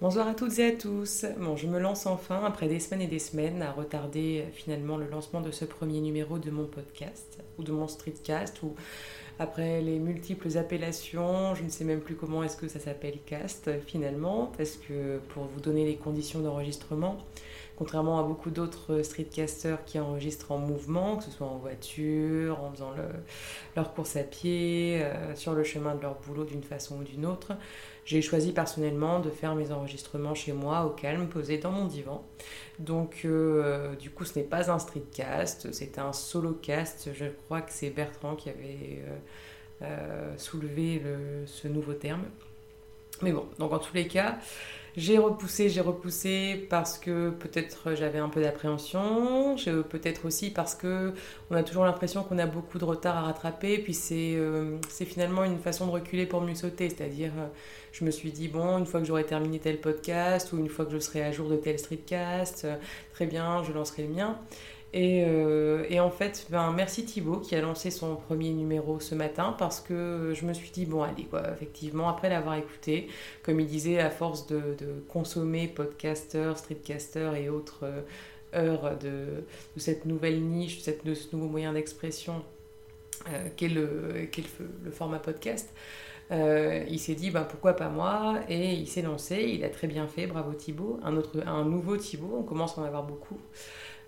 Bonsoir à toutes et à tous. Bon, je me lance enfin après des semaines et des semaines à retarder euh, finalement le lancement de ce premier numéro de mon podcast ou de mon streetcast ou après les multiples appellations, je ne sais même plus comment est-ce que ça s'appelle cast finalement parce que pour vous donner les conditions d'enregistrement, contrairement à beaucoup d'autres streetcasters qui enregistrent en mouvement, que ce soit en voiture, en faisant leur course à pied, euh, sur le chemin de leur boulot d'une façon ou d'une autre, j'ai choisi personnellement de faire mes enregistrements chez moi au calme, posé dans mon divan. Donc euh, du coup ce n'est pas un streetcast, c'est un solo cast. Je crois que c'est Bertrand qui avait euh, euh, soulevé ce nouveau terme. Mais bon, donc en tous les cas, j'ai repoussé, j'ai repoussé parce que peut-être j'avais un peu d'appréhension, peut-être aussi parce que on a toujours l'impression qu'on a beaucoup de retard à rattraper, puis c'est euh, finalement une façon de reculer pour mieux sauter, c'est-à-dire euh, je me suis dit bon, une fois que j'aurai terminé tel podcast ou une fois que je serai à jour de tel streetcast, euh, très bien, je lancerai le mien. Euh, et, en fait, ben, merci Thibaut qui a lancé son premier numéro ce matin parce que je me suis dit, bon, allez, quoi, effectivement, après l'avoir écouté, comme il disait, à force de, consommer podcaster, streetcaster et autres euh, heures de, cette nouvelle niche, de ce nouveau moyen d'expression euh, qu'est le, le, format podcast, il s'est dit ben, pourquoi pas moi? Et il s'est lancé, il a très bien fait, bravo Thibaut, un, autre, un nouveau Thibaut, on commence à en avoir beaucoup.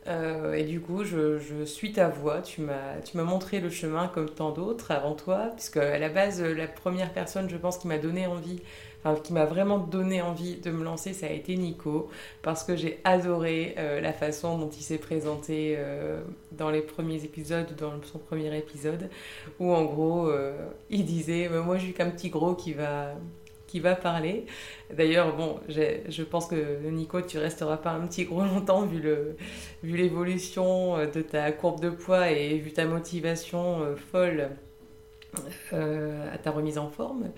Euh, et du coup, je, suis ta voix. Tu m'as montré le chemin comme tant d'autres avant toi, puisque à la base, la première personne, je pense, qui m'a donné envie, enfin, qui m'a vraiment donné envie de me lancer, ça a été Nico, parce que j'ai adoré euh, la façon dont il s'est présenté euh, dans les premiers épisodes, dans son premier épisode, où en gros, il disait Moi, je suis qu'un petit gros qui va va parler. D'ailleurs, bon, je pense que Nico, tu resteras pas un petit gros longtemps vu le vu l'évolution euh, de ta courbe de poids et vu ta motivation euh, folle euh, à ta remise en forme.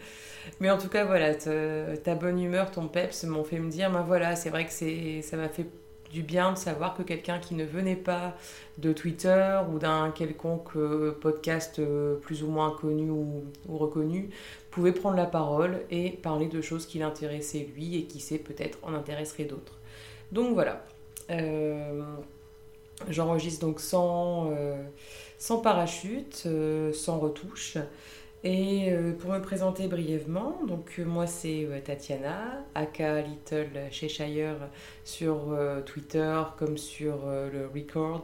Mais en tout cas, voilà, ta, bonne humeur, ton peps m'ont fait me dire, ben voilà, c'est vrai que c'est ça m'a fait du bien de savoir que quelqu'un qui ne venait pas de Twitter ou d'un quelconque podcast plus ou moins connu ou reconnu pouvait prendre la parole et parler de choses qui l'intéressaient lui et qui sait peut-être en intéresserait d'autres. Donc voilà. Euh, j'enregistre donc sans, euh, parachute, euh, sans retouche. Et pour me présenter brièvement, donc moi c'est Tatiana, aka Little Cheshire sur Twitter comme sur le Record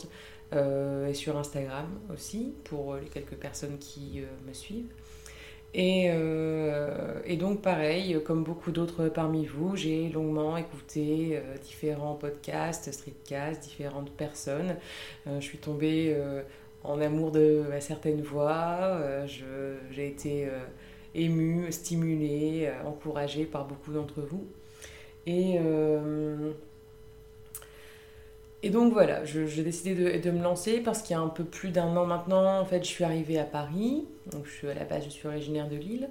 et sur Instagram aussi pour les quelques personnes qui me suivent. Euh, et, donc pareil, comme beaucoup d'autres parmi vous, j'ai longuement écouté euh, différents podcasts, streetcasts, différentes personnes. Euh, je suis tombée en amour de certaines voix, j'ai été émue, stimulée, encouragée par beaucoup d'entre vous. Et donc voilà, j'ai décidé de, me lancer parce qu'il y a un peu plus d'un an maintenant, en fait, je suis arrivée à Paris. Donc je suis à la base, je suis originaire de Lille.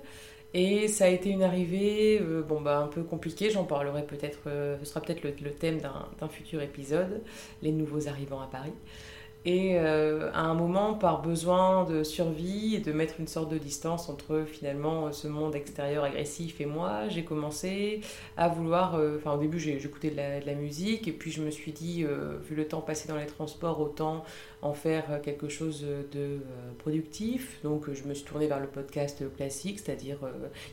Et ça a été une arrivée euh, bon, bah, un peu compliquée, j'en parlerai peut-être, euh, ce sera peut-être le, thème d'un futur épisode, les nouveaux arrivants à Paris. Et euh, à un moment, par besoin de survie et de mettre une sorte de distance entre finalement ce monde extérieur agressif et moi, j'ai commencé à vouloir. Euh, enfin, au début, j'écoutais de, la musique et puis je me suis dit, euh, vu le temps passé dans les transports, autant en faire quelque chose de productif. Donc, je me suis tournée vers le podcast classique, c'est-à-dire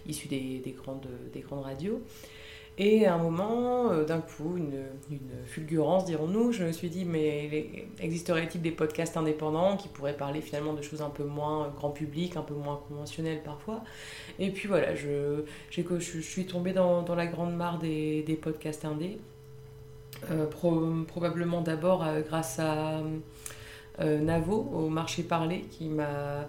issu des, grandes, des grandes radios. Et à un moment, euh, d'un coup, une, fulgurance, dirons-nous, je me suis dit, mais existerait-il des podcasts indépendants qui pourraient parler finalement de choses un peu moins grand public, un peu moins conventionnelles parfois? Et puis voilà, je, je suis tombée dans, la grande mare des, podcasts indés. Euh, probablement d'abord euh, grâce à Navo au marché parlé qui m'a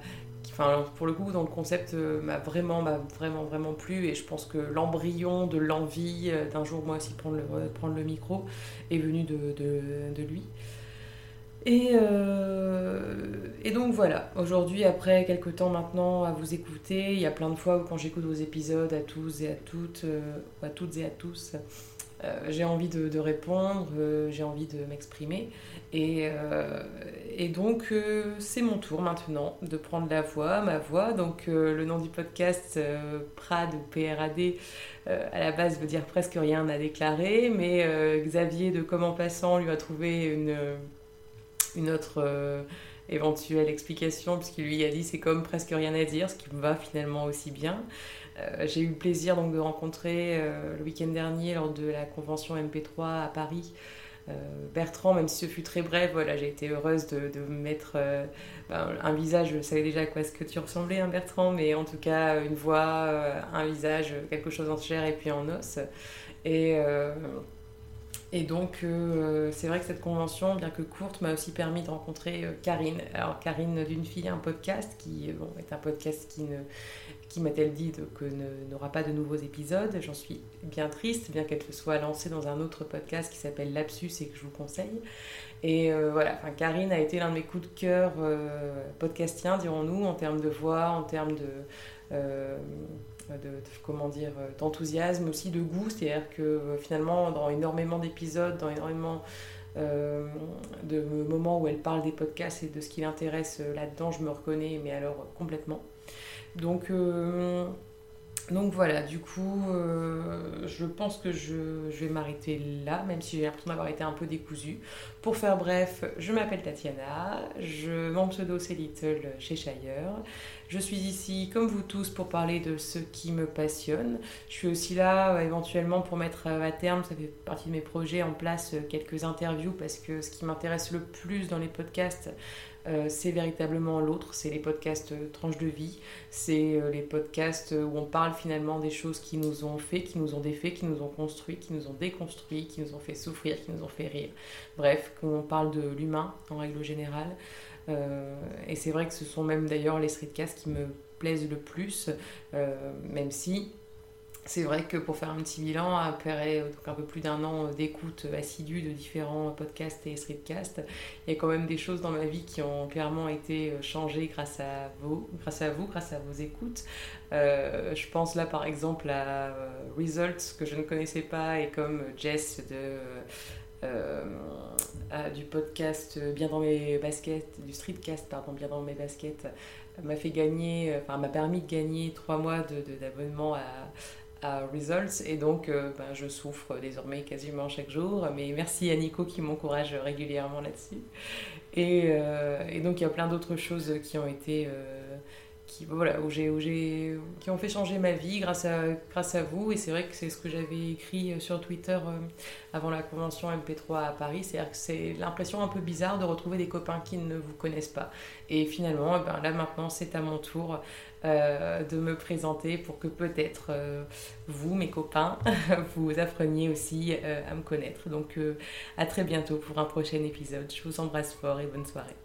Enfin, pour le coup, dans le concept euh, m'a vraiment, vraiment, vraiment plu et je pense que l'embryon de l'envie euh, d'un jour moi aussi prendre le, prendre le micro est venu de, lui. Et, euh, et, donc voilà, aujourd'hui, après quelques temps maintenant à vous écouter, il y a plein de fois où quand j'écoute vos épisodes à tous et à toutes, à toutes et à tous, j'ai envie de, répondre, j'ai envie de m'exprimer. Et, et, donc, c'est mon tour maintenant de prendre la voix, ma voix. Donc, le nom du podcast, PRAD ou PRAD, à la base veut dire presque rien à déclarer. Mais Xavier de Comment Passant lui a trouvé une, une autre éventuelle explication, puisqu'il lui a dit c'est comme presque rien à dire, ce qui me va finalement aussi bien. Euh, j'ai eu le plaisir donc de rencontrer euh, le week-end dernier lors de la convention MP3 à Paris. Euh, Bertrand, même si ce fut très bref, voilà, j'ai été heureuse de, mettre ben, un visage, je savais déjà à quoi ce que tu ressemblais, hein, Bertrand, mais en tout cas une voix, un visage, quelque chose en chair et puis en os. Et et donc, euh, c'est vrai que cette convention, bien que courte, m'a aussi permis de rencontrer euh, Karine. Alors, Karine d'une fille, un podcast qui bon, est un podcast qui, qui m'a-t-elle dit que n'aura pas de nouveaux épisodes. J'en suis bien triste, bien qu'elle soit lancée dans un autre podcast qui s'appelle Lapsus et que je vous conseille. Et euh, voilà, enfin, Karine a été l'un de mes coups de cœur podcastiens, dirons-nous, en termes de voix, en termes de de, comment dire, euh, d'enthousiasme, aussi de goût. C'est-à-dire que euh, finalement, dans énormément d'épisodes, dans énormément euh, de moments où elle parle des podcasts et de ce qui l'intéresse là-dedans, je me reconnais, mais alors complètement. Donc, donc voilà, du coup, je pense que je, vais m'arrêter là, même si j'ai l'impression d'avoir été un peu décousue. Pour faire bref, je m'appelle Tatiana, je, mon pseudo c'est Little chez Shire. Je suis ici, comme vous tous, pour parler de ce qui me passionne. Je suis aussi là, euh, éventuellement, pour mettre euh, à terme, ça fait partie de mes projets, en place euh, quelques interviews, parce que ce qui m'intéresse le plus dans les podcasts, c'est véritablement l'autre, c'est les podcasts tranches de vie, c'est les podcasts où on parle finalement des choses qui nous ont fait, qui nous ont défait, qui nous ont construit, qui nous ont déconstruit, qui nous ont fait souffrir, qui nous ont fait rire. Bref, qu'on parle de l'humain en règle générale. Euh, et c'est vrai que ce sont même d'ailleurs les streetcasts qui me plaisent le plus, euh, même si c'est vrai que pour faire un petit bilan, après donc un peu plus d'un an d'écoute assidue de différents podcasts et streetcasts, il y a quand même des choses dans ma vie qui ont clairement été changées grâce à vous, grâce à vous, grâce à vos écoutes. Euh, je pense là par exemple à Results que je ne connaissais pas et comme Jess de euh, du podcast Bien dans mes baskets, du streetcast, pardon, Bien dans mes baskets, m'a fait gagner, enfin m'a permis de gagner trois mois d'abonnement à, à, Results et donc euh, ben, je souffre désormais quasiment chaque jour. Mais merci à Nico qui m'encourage régulièrement là-dessus. Et, euh, et, donc il y a plein d'autres choses qui ont été qui, où j'ai, qui ont fait changer ma vie grâce à, grâce à vous. Et c'est vrai que c'est ce que j'avais écrit euh, sur Twitter euh, avant la convention MP3 à Paris. C'est-à-dire que c'est l'impression un peu bizarre de retrouver des copains qui ne vous connaissent pas. Et finalement, eh ben, là maintenant, c'est à mon tour euh, de me présenter pour que peut-être vous, mes copains, vous appreniez aussi à me connaître. Donc à très bientôt pour un prochain épisode. Je vous embrasse fort et bonne soirée.